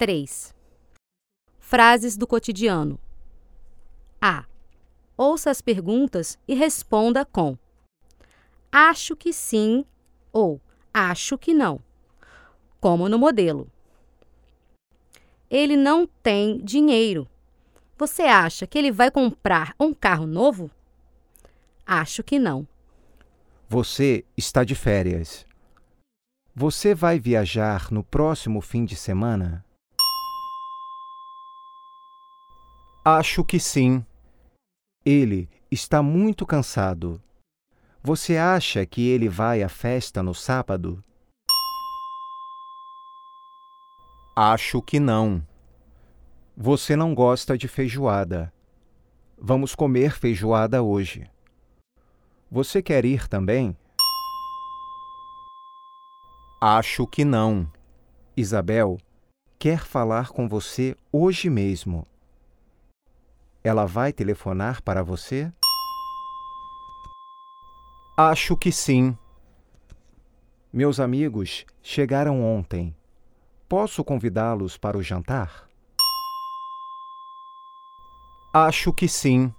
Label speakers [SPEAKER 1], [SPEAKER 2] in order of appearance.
[SPEAKER 1] 3. Frases do cotidiano. A. Ouça as perguntas e responda com: Acho que sim ou acho que não. Como no modelo. Ele não tem dinheiro. Você acha que ele vai comprar um carro novo? Acho que não.
[SPEAKER 2] Você está de férias. Você vai viajar no próximo fim de semana? Acho que sim. Ele está muito cansado. Você acha que ele vai à festa no sábado? Acho que não. Você não gosta de feijoada. Vamos comer feijoada hoje. Você quer ir também? Acho que não. Isabel quer falar com você hoje mesmo. Ela vai telefonar para você? Acho que sim. Meus amigos chegaram ontem. Posso convidá-los para o jantar? Acho que sim.